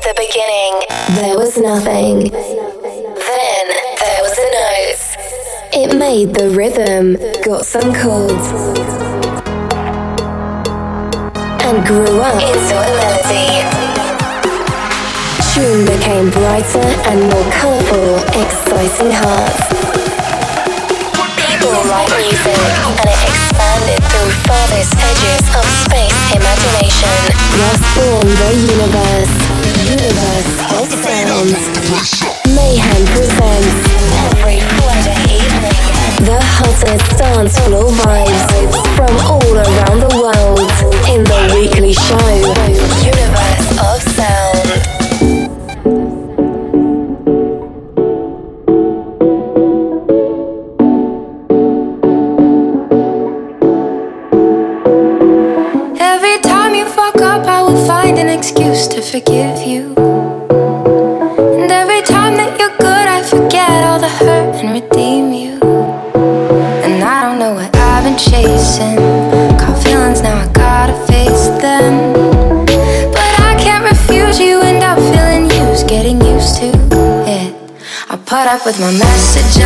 The beginning, there was nothing. Then there was a note. It made the rhythm, got some chords, and grew up into a melody. Tune became brighter and more colorful, exciting hearts. People like music, and it expanded farthest edges of space imagination. Thus born the universe. Universe of sounds. Mayhem presents every Friday evening the hottest dance floor vibes from all around the world in the weekly show Universe of forgive you. And every time that you're good, I forget all the hurt and redeem you. And I don't know what I've been chasing. Caught feelings, now I gotta face them. But I can't refuse you, end up feeling used, getting used to it. I put up with my message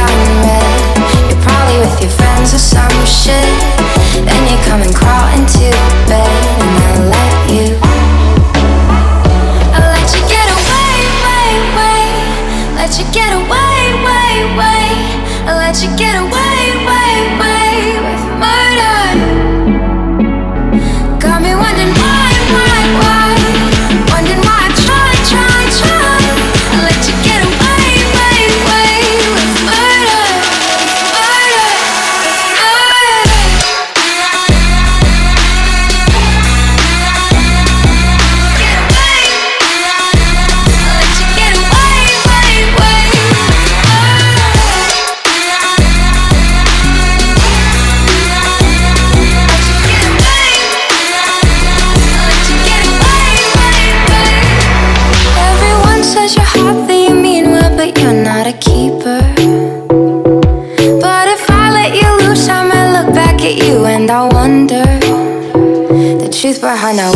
the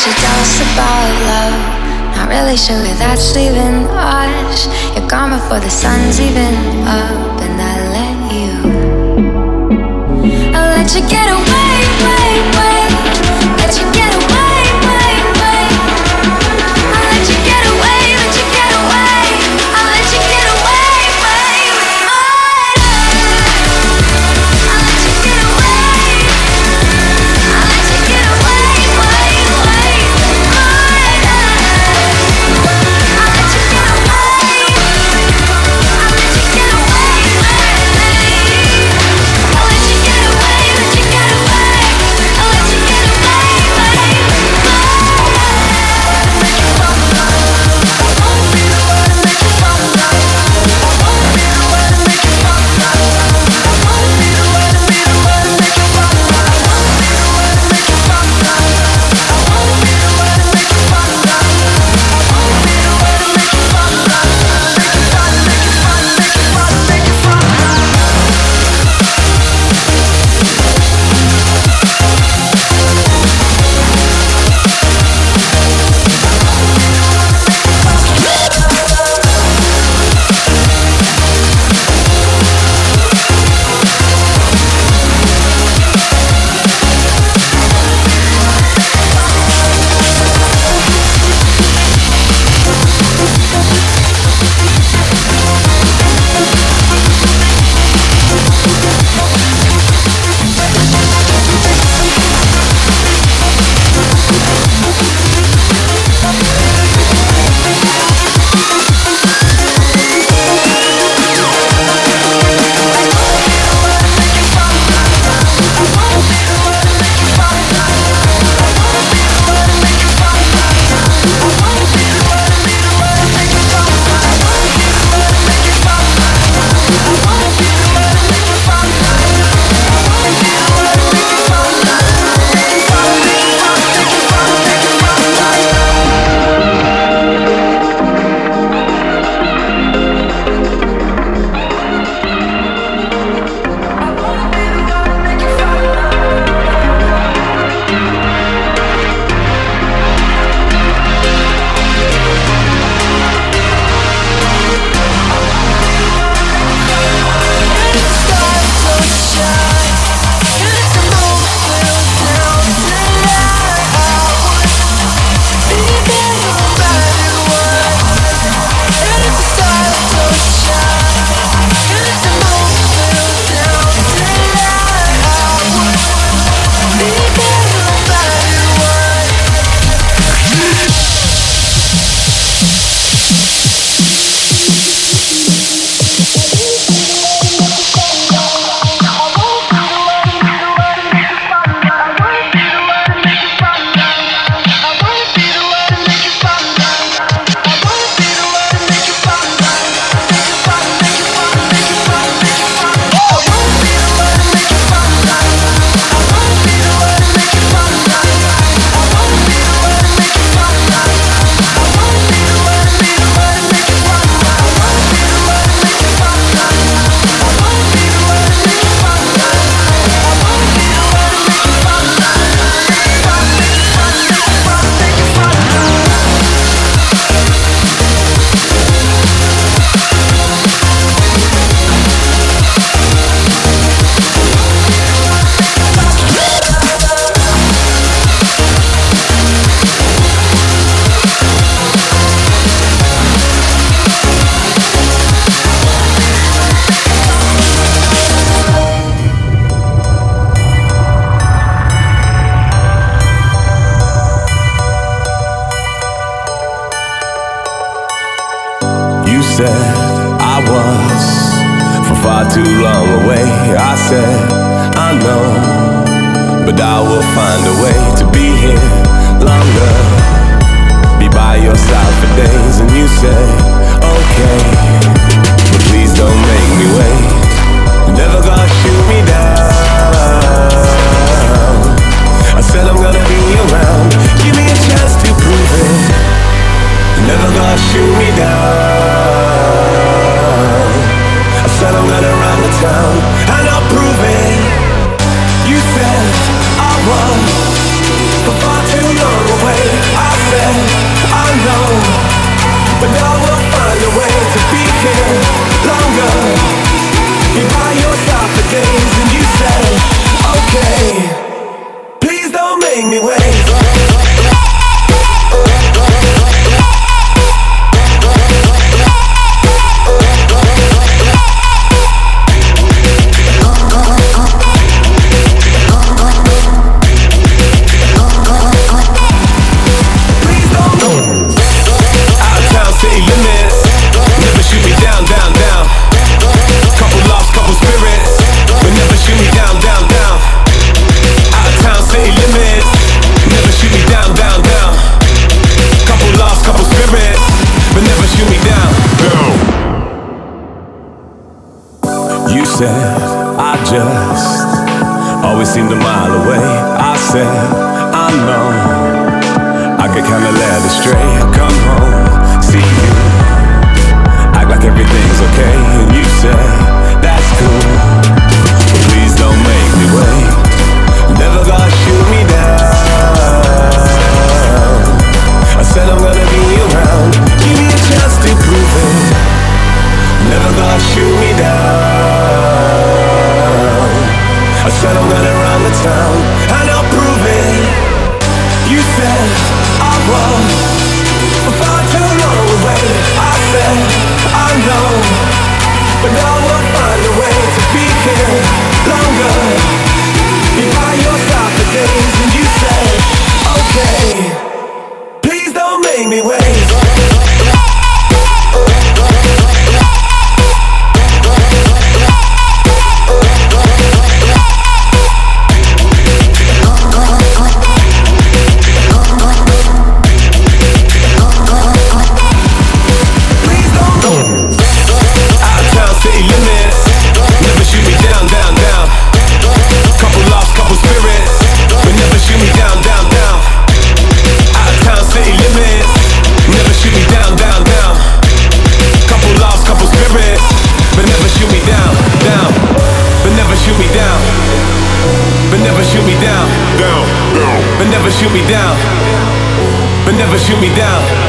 talking about your doubts about love. Not really sure where that's leaving us. You're gone before the sun's even up,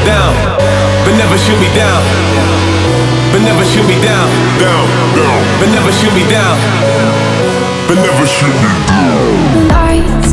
down, but never shoot me down. But never shoot me down. Down, down. But never shoot me down. But never shoot me down. Lights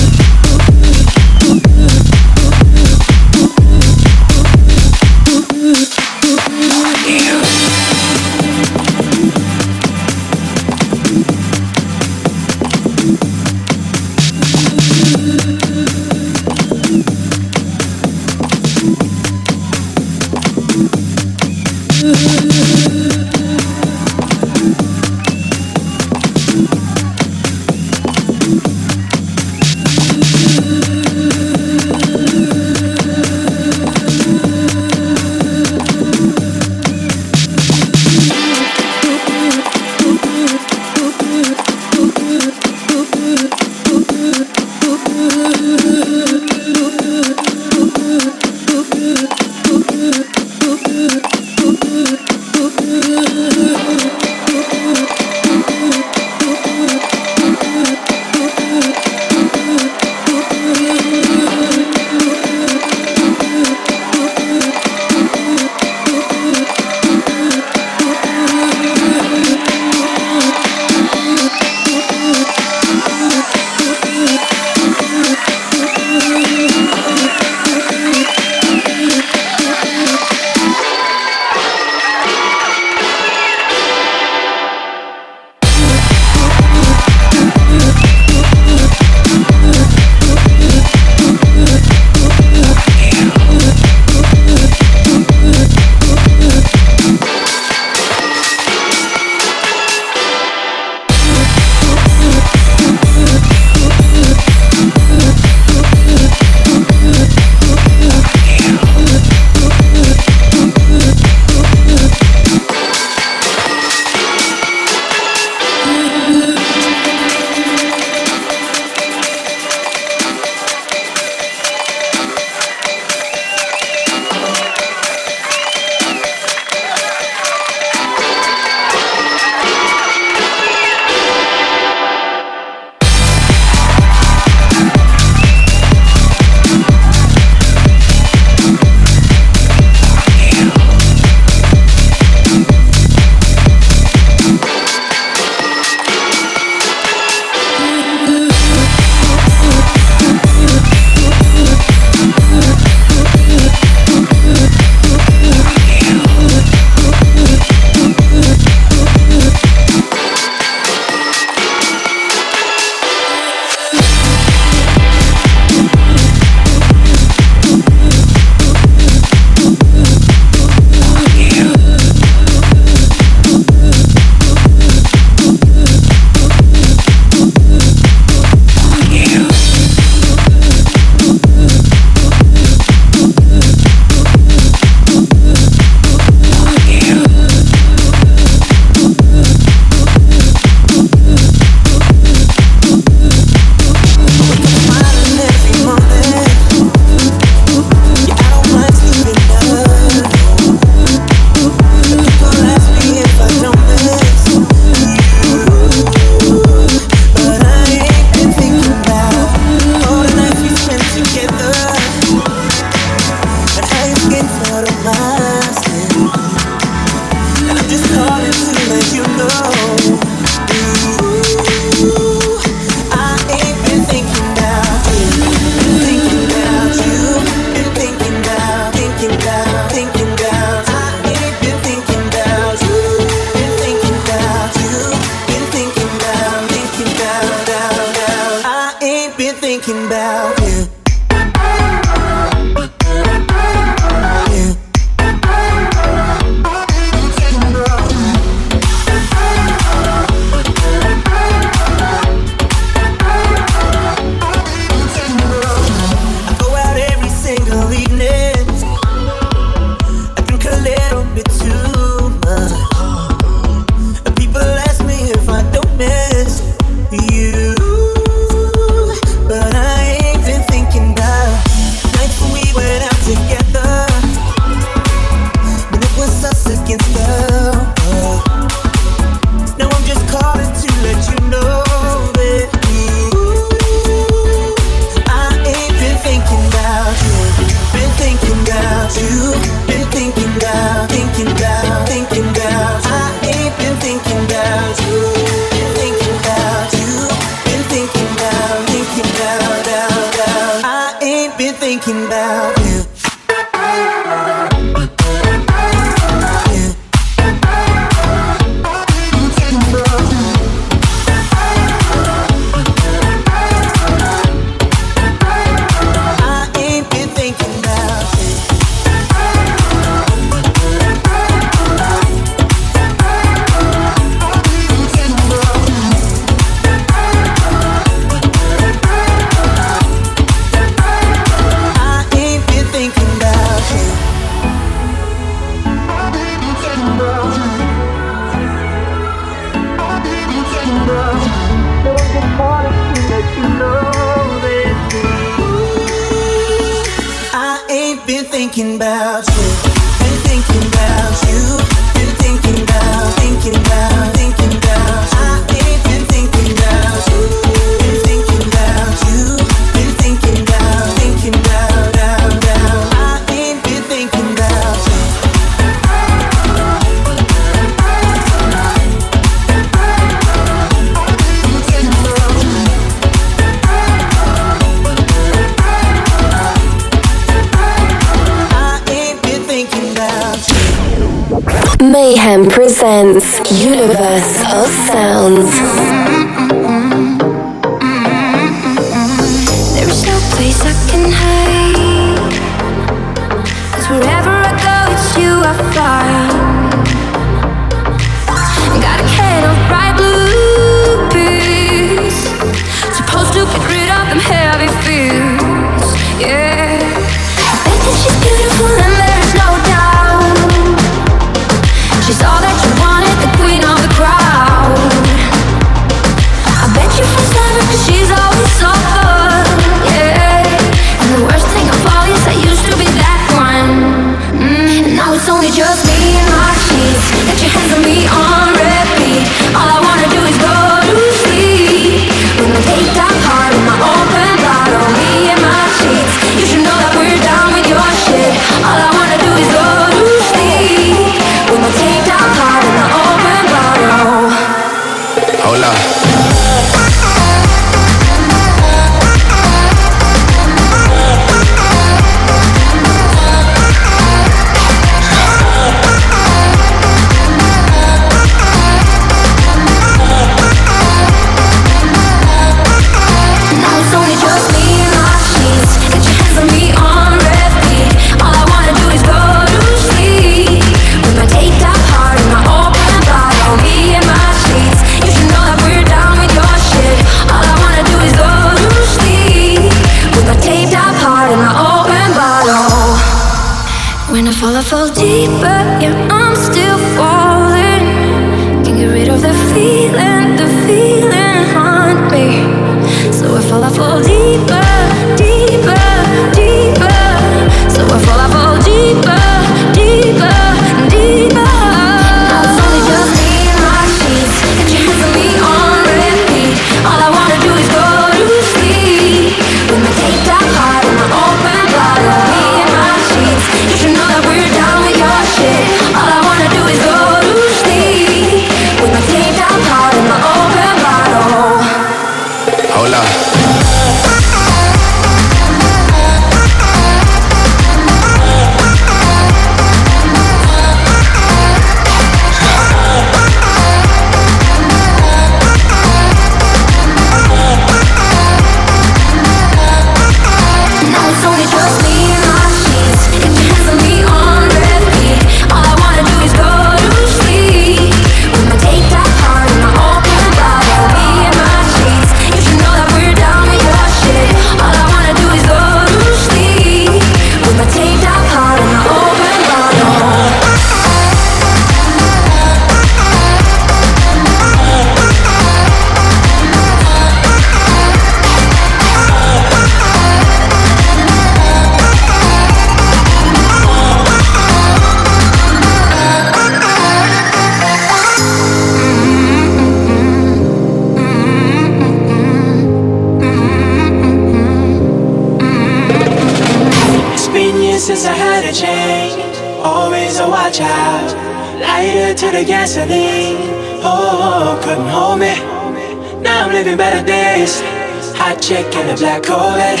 black Corvette.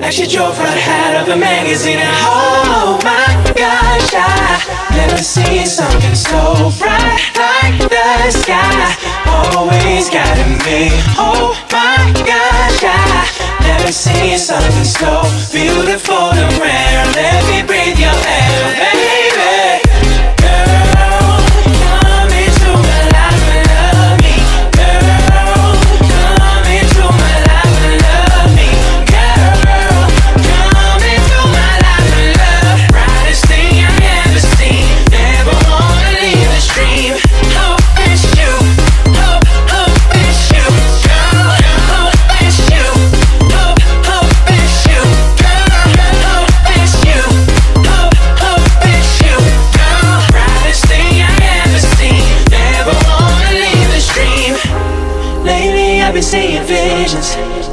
Like she drove right out of a magazine.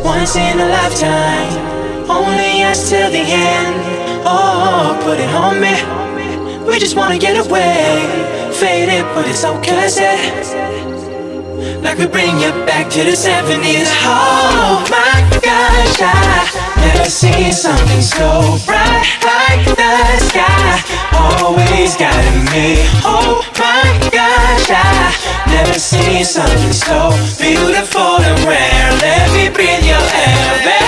Once in a lifetime. Only us till the end. Oh, put it on me. We just wanna get away. Faded, but it's okay. Like we bring you back to the 70s. Oh my gosh, I never seen something so bright like the sky. Always guiding me. Oh my gosh, I never seen something so beautiful and rare. Let me breathe your air,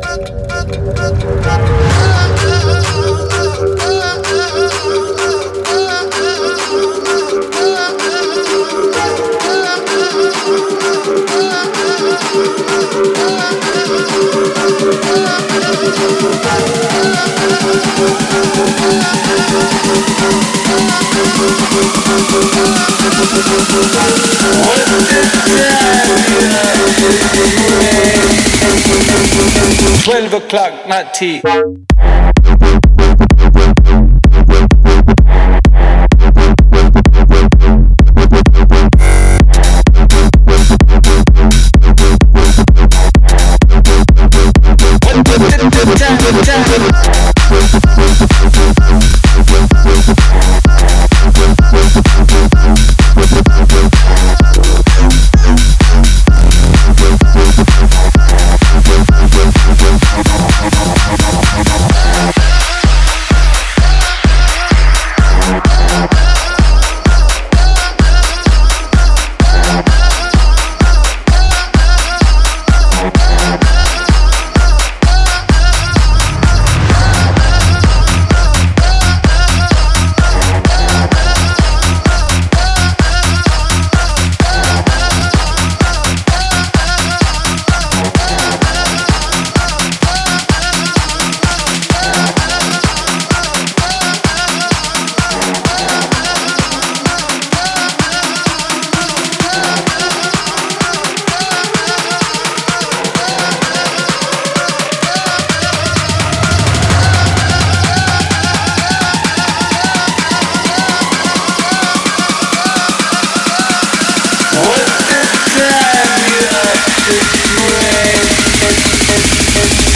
Twelve o'clock, not tea. 12 o'clock, not tea.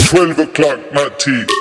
The o'clock, to the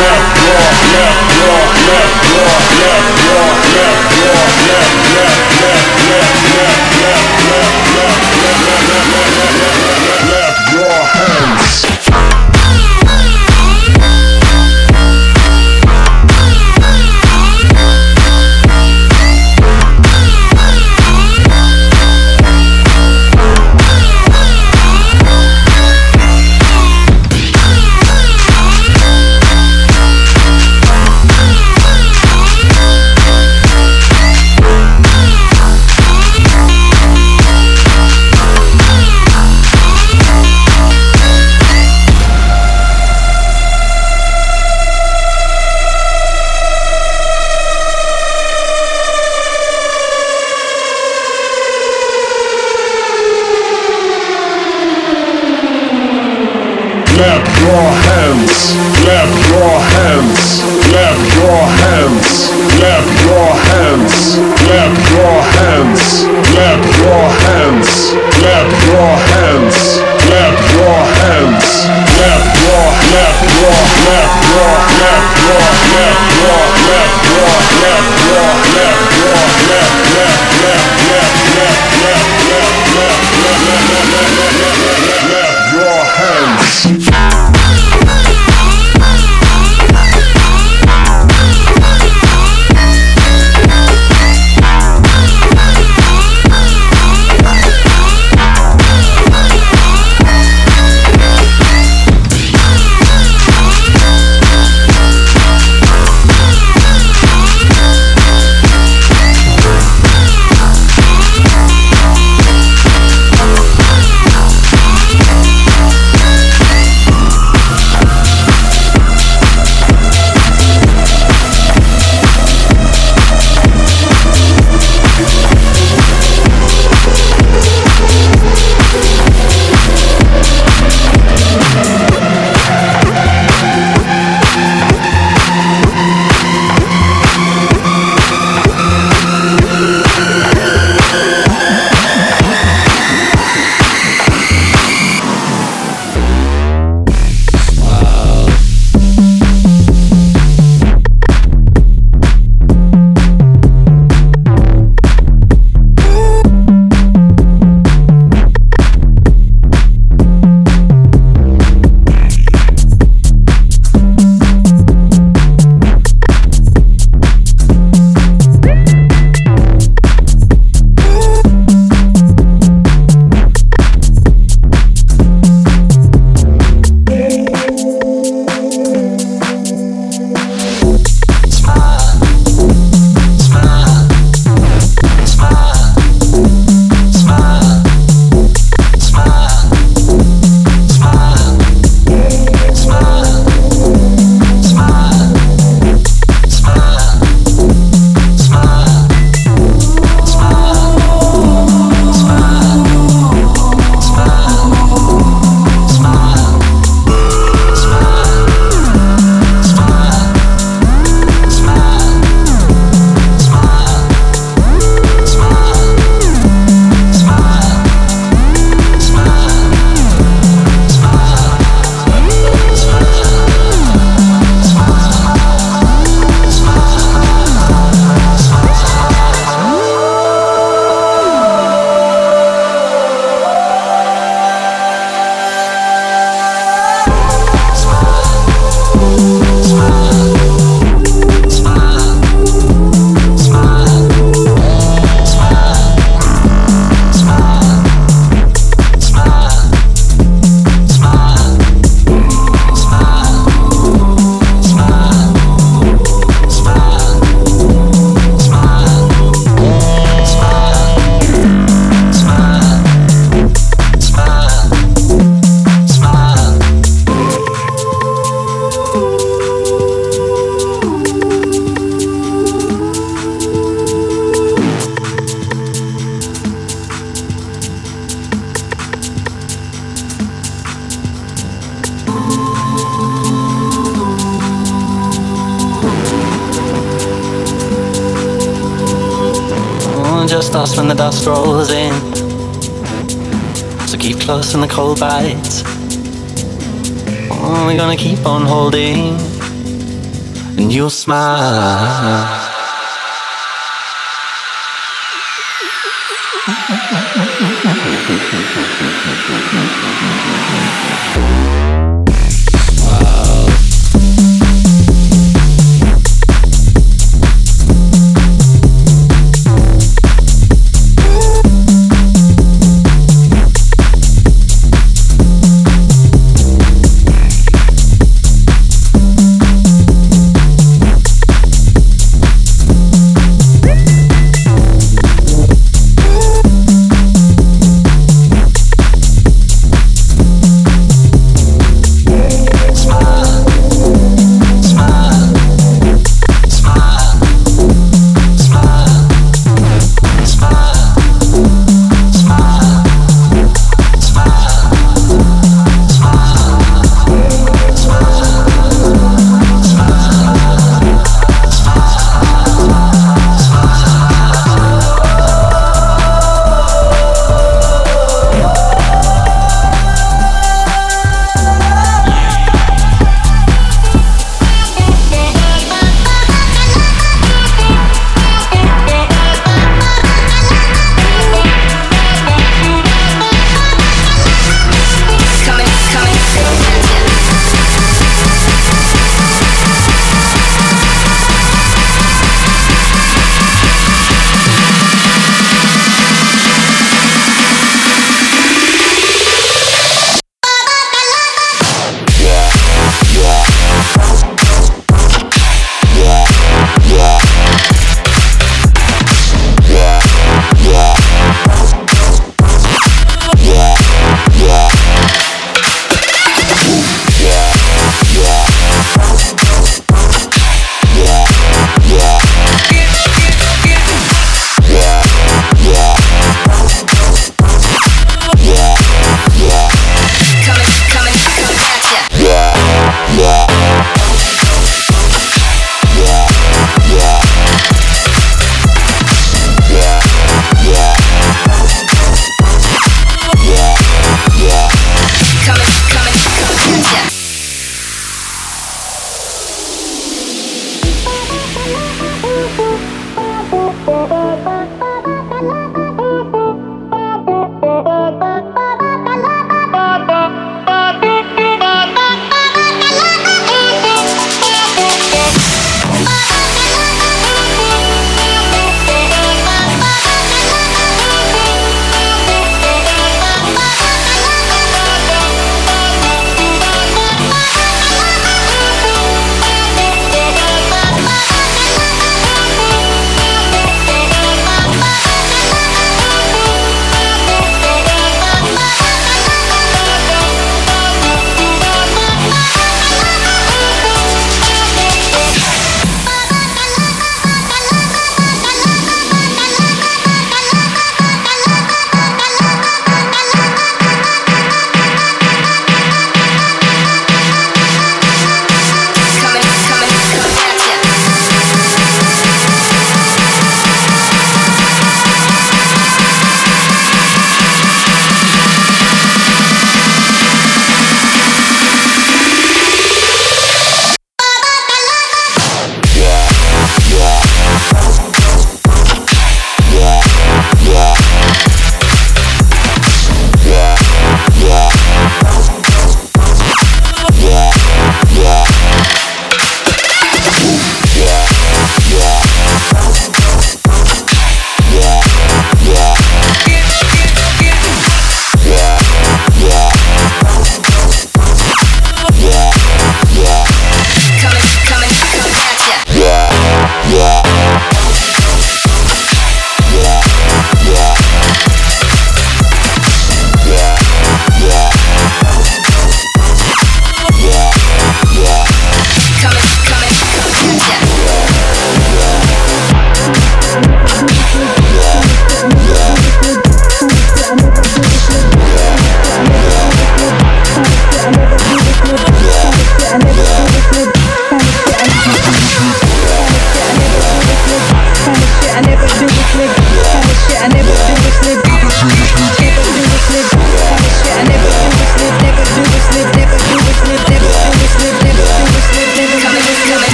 yeah left, left, left, left, smile.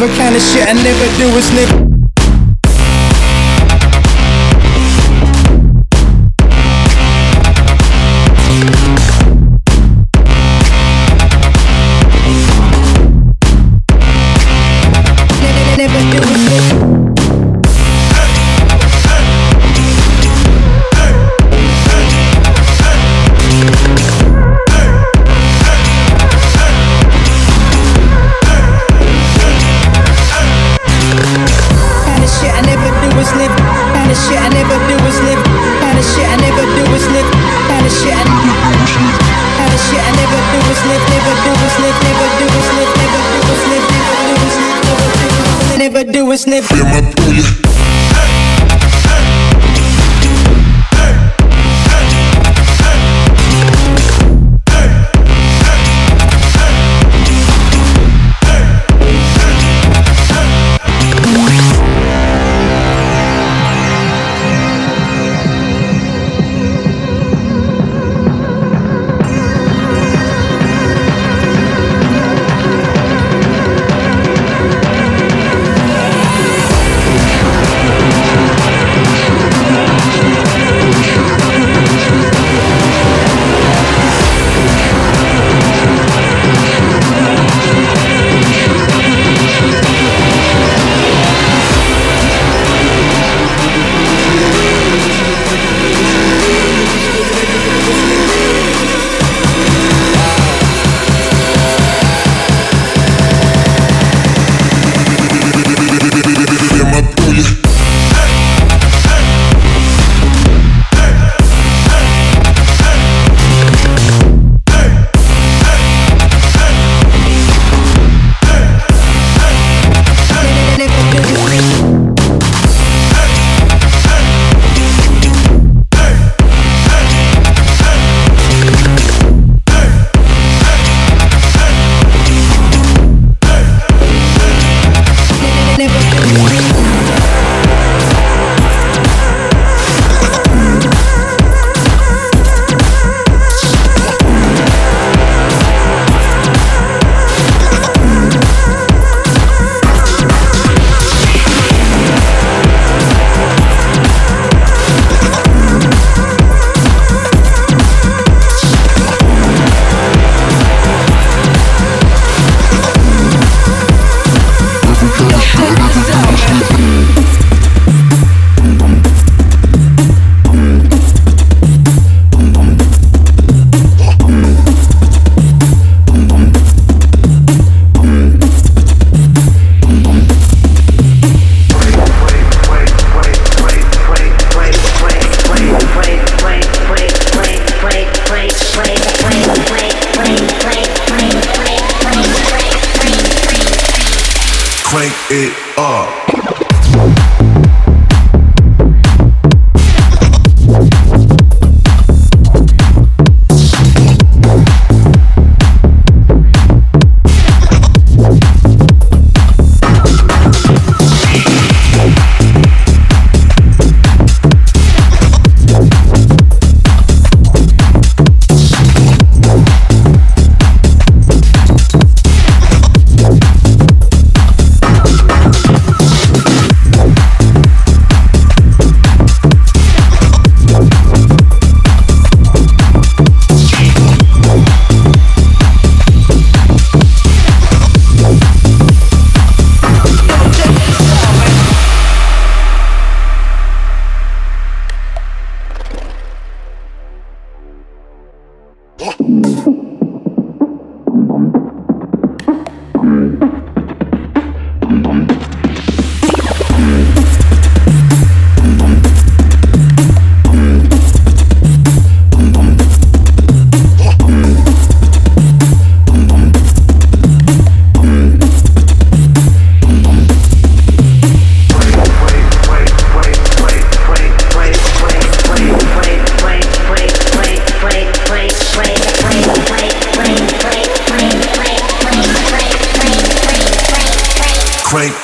Ever kind of shit I never do is live. ever do is sniff. You're my.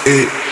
It.